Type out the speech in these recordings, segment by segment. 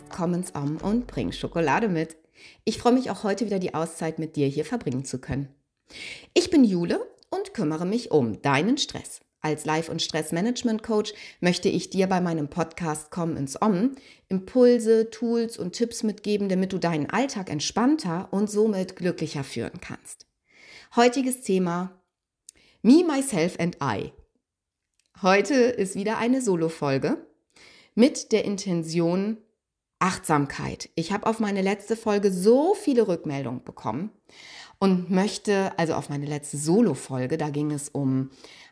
Podcast Komm ins Om und bring Schokolade mit. Ich freue mich auch heute wieder die Auszeit mit dir hier verbringen zu können. Ich bin Jule und kümmere mich um deinen Stress. Als Life- und Stressmanagement-Coach möchte ich dir bei meinem Podcast Komm ins Om Impulse, Tools und Tipps mitgeben, damit du deinen Alltag entspannter und somit glücklicher führen kannst. Heutiges Thema Me, Myself and I. Heute ist wieder eine Solo-Folge mit der Intention Achtsamkeit. Ich habe auf meine letzte Folge so viele Rückmeldungen bekommen und möchte, also auf meine letzte Solo-Folge, da ging es um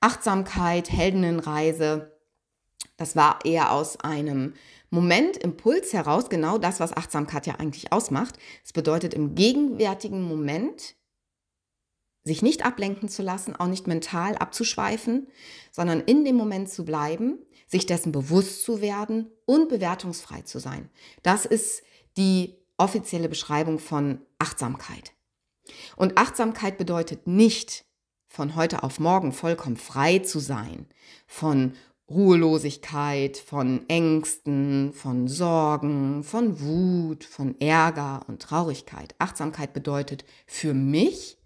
Achtsamkeit, Heldinnenreise. Das war eher aus einem Moment, Impuls heraus, genau das, was Achtsamkeit ja eigentlich ausmacht. Es bedeutet im gegenwärtigen Moment sich nicht ablenken zu lassen, auch nicht mental abzuschweifen, sondern in dem Moment zu bleiben, sich dessen bewusst zu werden und bewertungsfrei zu sein. Das ist die offizielle Beschreibung von Achtsamkeit. Und Achtsamkeit bedeutet nicht, von heute auf morgen vollkommen frei zu sein von Ruhelosigkeit, von Ängsten, von Sorgen, von Wut, von Ärger und Traurigkeit. Achtsamkeit bedeutet für mich,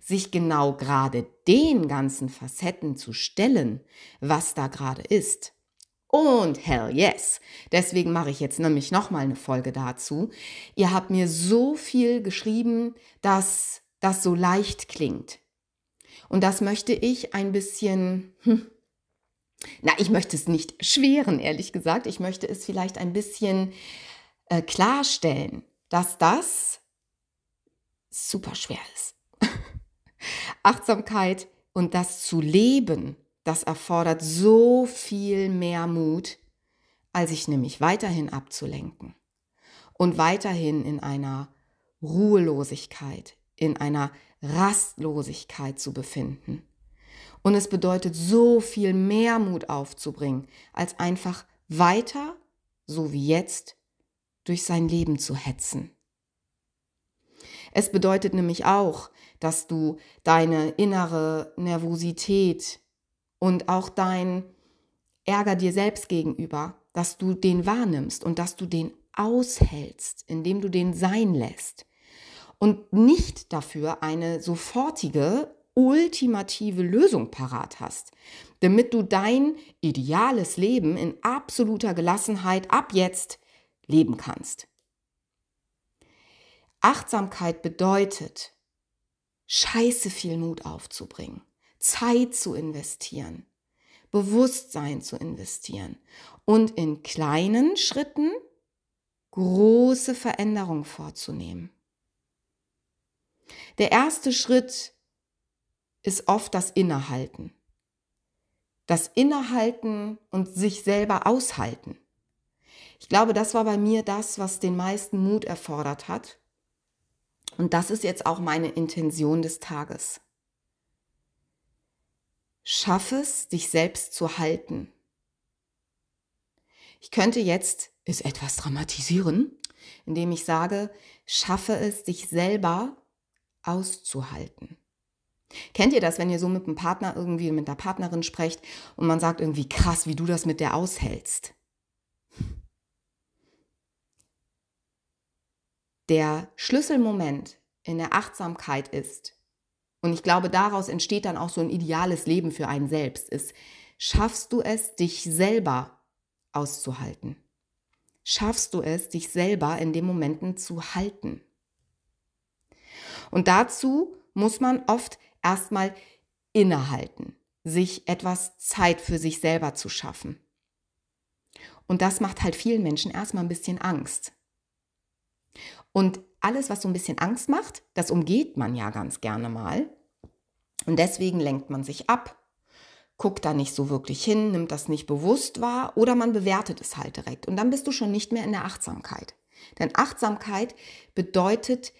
sich genau gerade den ganzen Facetten zu stellen, was da gerade ist. Und hell yes. Deswegen mache ich jetzt nämlich nochmal eine Folge dazu. Ihr habt mir so viel geschrieben, dass das so leicht klingt. Und das möchte ich ein bisschen, hm, na, ich möchte es nicht schweren, ehrlich gesagt. Ich möchte es vielleicht ein bisschen äh, klarstellen, dass das super schwer ist. Achtsamkeit und das zu leben, das erfordert so viel mehr Mut, als sich nämlich weiterhin abzulenken und weiterhin in einer Ruhelosigkeit, in einer Rastlosigkeit zu befinden. Und es bedeutet so viel mehr Mut aufzubringen, als einfach weiter, so wie jetzt, durch sein Leben zu hetzen. Es bedeutet nämlich auch, dass du deine innere Nervosität und auch dein Ärger dir selbst gegenüber, dass du den wahrnimmst und dass du den aushältst, indem du den sein lässt und nicht dafür eine sofortige, ultimative Lösung parat hast, damit du dein ideales Leben in absoluter Gelassenheit ab jetzt leben kannst. Achtsamkeit bedeutet, scheiße viel Mut aufzubringen, Zeit zu investieren, Bewusstsein zu investieren und in kleinen Schritten große Veränderungen vorzunehmen. Der erste Schritt ist oft das Innehalten. Das Innehalten und sich selber aushalten. Ich glaube, das war bei mir das, was den meisten Mut erfordert hat und das ist jetzt auch meine Intention des Tages. Schaff es, dich selbst zu halten. Ich könnte jetzt es etwas dramatisieren, indem ich sage, schaffe es, dich selber auszuhalten. Kennt ihr das, wenn ihr so mit einem Partner irgendwie, mit der Partnerin sprecht und man sagt irgendwie krass, wie du das mit der aushältst? Der Schlüsselmoment in der Achtsamkeit ist, und ich glaube, daraus entsteht dann auch so ein ideales Leben für einen selbst, ist, schaffst du es, dich selber auszuhalten? Schaffst du es, dich selber in den Momenten zu halten? Und dazu muss man oft erstmal innehalten, sich etwas Zeit für sich selber zu schaffen. Und das macht halt vielen Menschen erstmal ein bisschen Angst. Und alles, was so ein bisschen Angst macht, das umgeht man ja ganz gerne mal. Und deswegen lenkt man sich ab, guckt da nicht so wirklich hin, nimmt das nicht bewusst wahr oder man bewertet es halt direkt. Und dann bist du schon nicht mehr in der Achtsamkeit. Denn Achtsamkeit bedeutet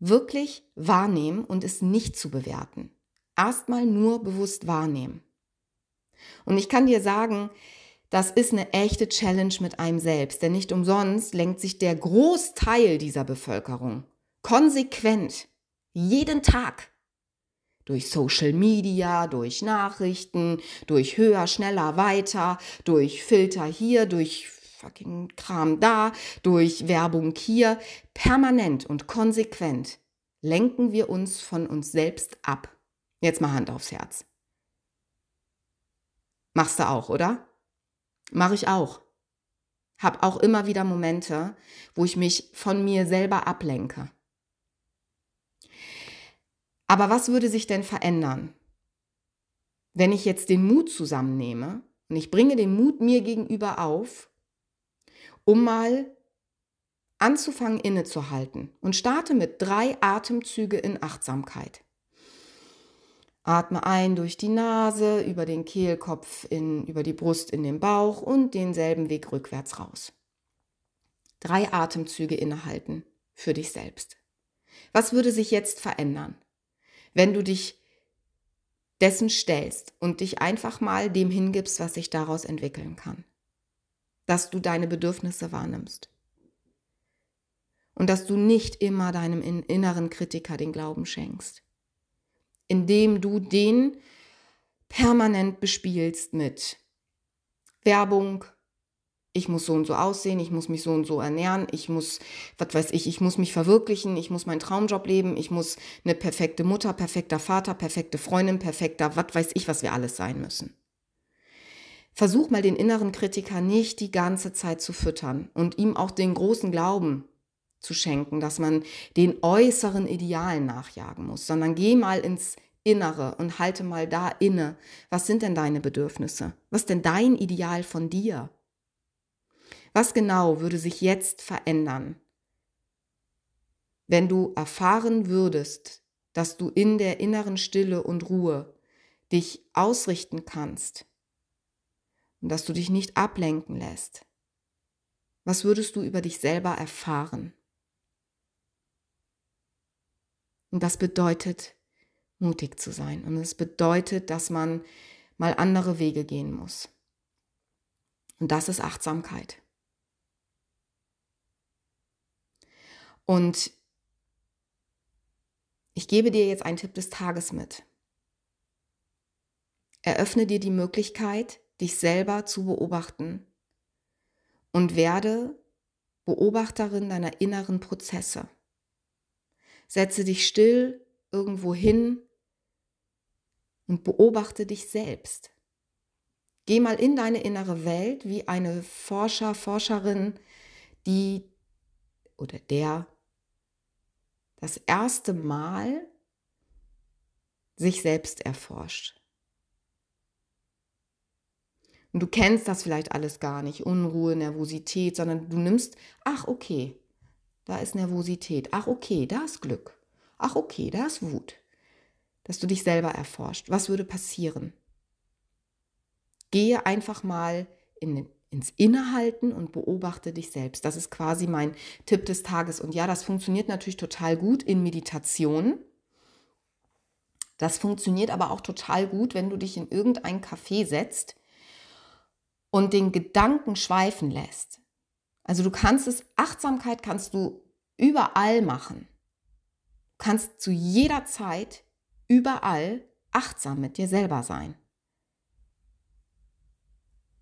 wirklich wahrnehmen und es nicht zu bewerten. Erstmal nur bewusst wahrnehmen. Und ich kann dir sagen, das ist eine echte Challenge mit einem selbst, denn nicht umsonst lenkt sich der Großteil dieser Bevölkerung konsequent jeden Tag durch Social Media, durch Nachrichten, durch höher, schneller, weiter, durch Filter hier, durch fucking Kram da, durch Werbung hier, permanent und konsequent lenken wir uns von uns selbst ab. Jetzt mal Hand aufs Herz. Machst du auch, oder? Mach ich auch. Hab auch immer wieder Momente, wo ich mich von mir selber ablenke. Aber was würde sich denn verändern, wenn ich jetzt den Mut zusammennehme und ich bringe den Mut mir gegenüber auf, um mal anzufangen innezuhalten und starte mit drei Atemzüge in Achtsamkeit. Atme ein durch die Nase, über den Kehlkopf, in, über die Brust in den Bauch und denselben Weg rückwärts raus. Drei Atemzüge innehalten für dich selbst. Was würde sich jetzt verändern, wenn du dich dessen stellst und dich einfach mal dem hingibst, was sich daraus entwickeln kann? Dass du deine Bedürfnisse wahrnimmst. Und dass du nicht immer deinem inneren Kritiker den Glauben schenkst indem du den permanent bespielst mit Werbung, ich muss so und so aussehen, ich muss mich so und so ernähren, ich muss, was weiß ich, ich muss mich verwirklichen, ich muss meinen Traumjob leben, ich muss eine perfekte Mutter, perfekter Vater, perfekte Freundin, perfekter, was weiß ich, was wir alles sein müssen. Versuch mal den inneren Kritiker nicht die ganze Zeit zu füttern und ihm auch den großen Glauben zu schenken, dass man den äußeren Idealen nachjagen muss, sondern geh mal ins Innere und halte mal da inne. Was sind denn deine Bedürfnisse? Was ist denn dein Ideal von dir? Was genau würde sich jetzt verändern, wenn du erfahren würdest, dass du in der inneren Stille und Ruhe dich ausrichten kannst und dass du dich nicht ablenken lässt? Was würdest du über dich selber erfahren? Und das bedeutet mutig zu sein. Und es bedeutet, dass man mal andere Wege gehen muss. Und das ist Achtsamkeit. Und ich gebe dir jetzt einen Tipp des Tages mit. Eröffne dir die Möglichkeit, dich selber zu beobachten und werde Beobachterin deiner inneren Prozesse. Setze dich still irgendwo hin und beobachte dich selbst. Geh mal in deine innere Welt wie eine Forscher, Forscherin, die oder der das erste Mal sich selbst erforscht. Und du kennst das vielleicht alles gar nicht, Unruhe, Nervosität, sondern du nimmst, ach okay, da ist Nervosität, ach okay, da ist Glück, ach okay, da ist Wut. Dass du dich selber erforscht. Was würde passieren? Gehe einfach mal in, ins Innehalten und beobachte dich selbst. Das ist quasi mein Tipp des Tages. Und ja, das funktioniert natürlich total gut in Meditation. Das funktioniert aber auch total gut, wenn du dich in irgendein Café setzt und den Gedanken schweifen lässt. Also du kannst es, Achtsamkeit kannst du überall machen. Du kannst zu jeder Zeit, überall achtsam mit dir selber sein.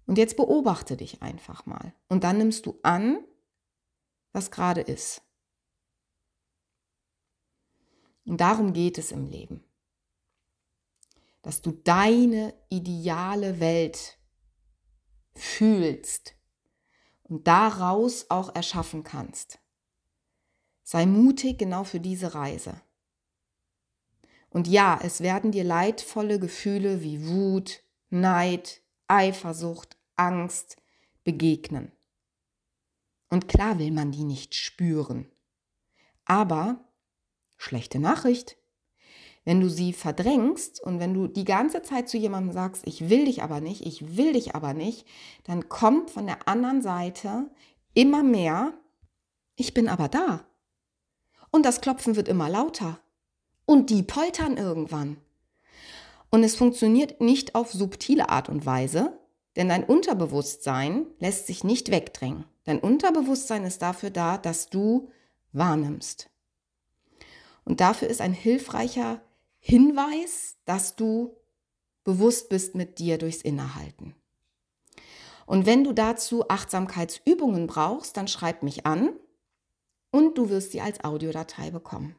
Und jetzt beobachte dich einfach mal. Und dann nimmst du an, was gerade ist. Und darum geht es im Leben. Dass du deine ideale Welt fühlst und daraus auch erschaffen kannst. Sei mutig genau für diese Reise. Und ja, es werden dir leidvolle Gefühle wie Wut, Neid, Eifersucht, Angst begegnen. Und klar will man die nicht spüren. Aber, schlechte Nachricht, wenn du sie verdrängst und wenn du die ganze Zeit zu jemandem sagst, ich will dich aber nicht, ich will dich aber nicht, dann kommt von der anderen Seite immer mehr, ich bin aber da. Und das Klopfen wird immer lauter. Und die poltern irgendwann. Und es funktioniert nicht auf subtile Art und Weise, denn dein Unterbewusstsein lässt sich nicht wegdrängen. Dein Unterbewusstsein ist dafür da, dass du wahrnimmst. Und dafür ist ein hilfreicher Hinweis, dass du bewusst bist mit dir durchs Innehalten. Und wenn du dazu Achtsamkeitsübungen brauchst, dann schreib mich an und du wirst sie als Audiodatei bekommen.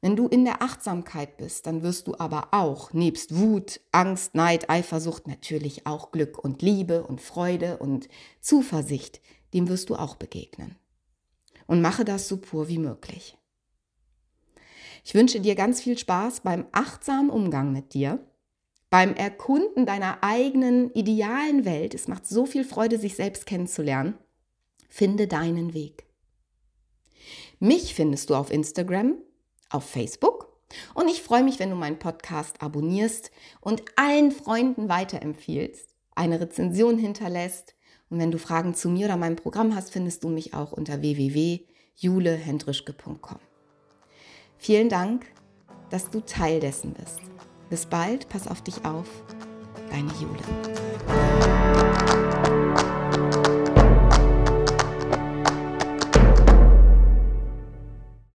Wenn du in der Achtsamkeit bist, dann wirst du aber auch nebst Wut, Angst, Neid, Eifersucht natürlich auch Glück und Liebe und Freude und Zuversicht, dem wirst du auch begegnen. Und mache das so pur wie möglich. Ich wünsche dir ganz viel Spaß beim achtsamen Umgang mit dir, beim Erkunden deiner eigenen idealen Welt. Es macht so viel Freude, sich selbst kennenzulernen. Finde deinen Weg. Mich findest du auf Instagram auf Facebook. Und ich freue mich, wenn du meinen Podcast abonnierst und allen Freunden weiterempfiehlst, eine Rezension hinterlässt. Und wenn du Fragen zu mir oder meinem Programm hast, findest du mich auch unter www.julehendrischke.com. Vielen Dank, dass du Teil dessen bist. Bis bald, pass auf dich auf. Deine Jule.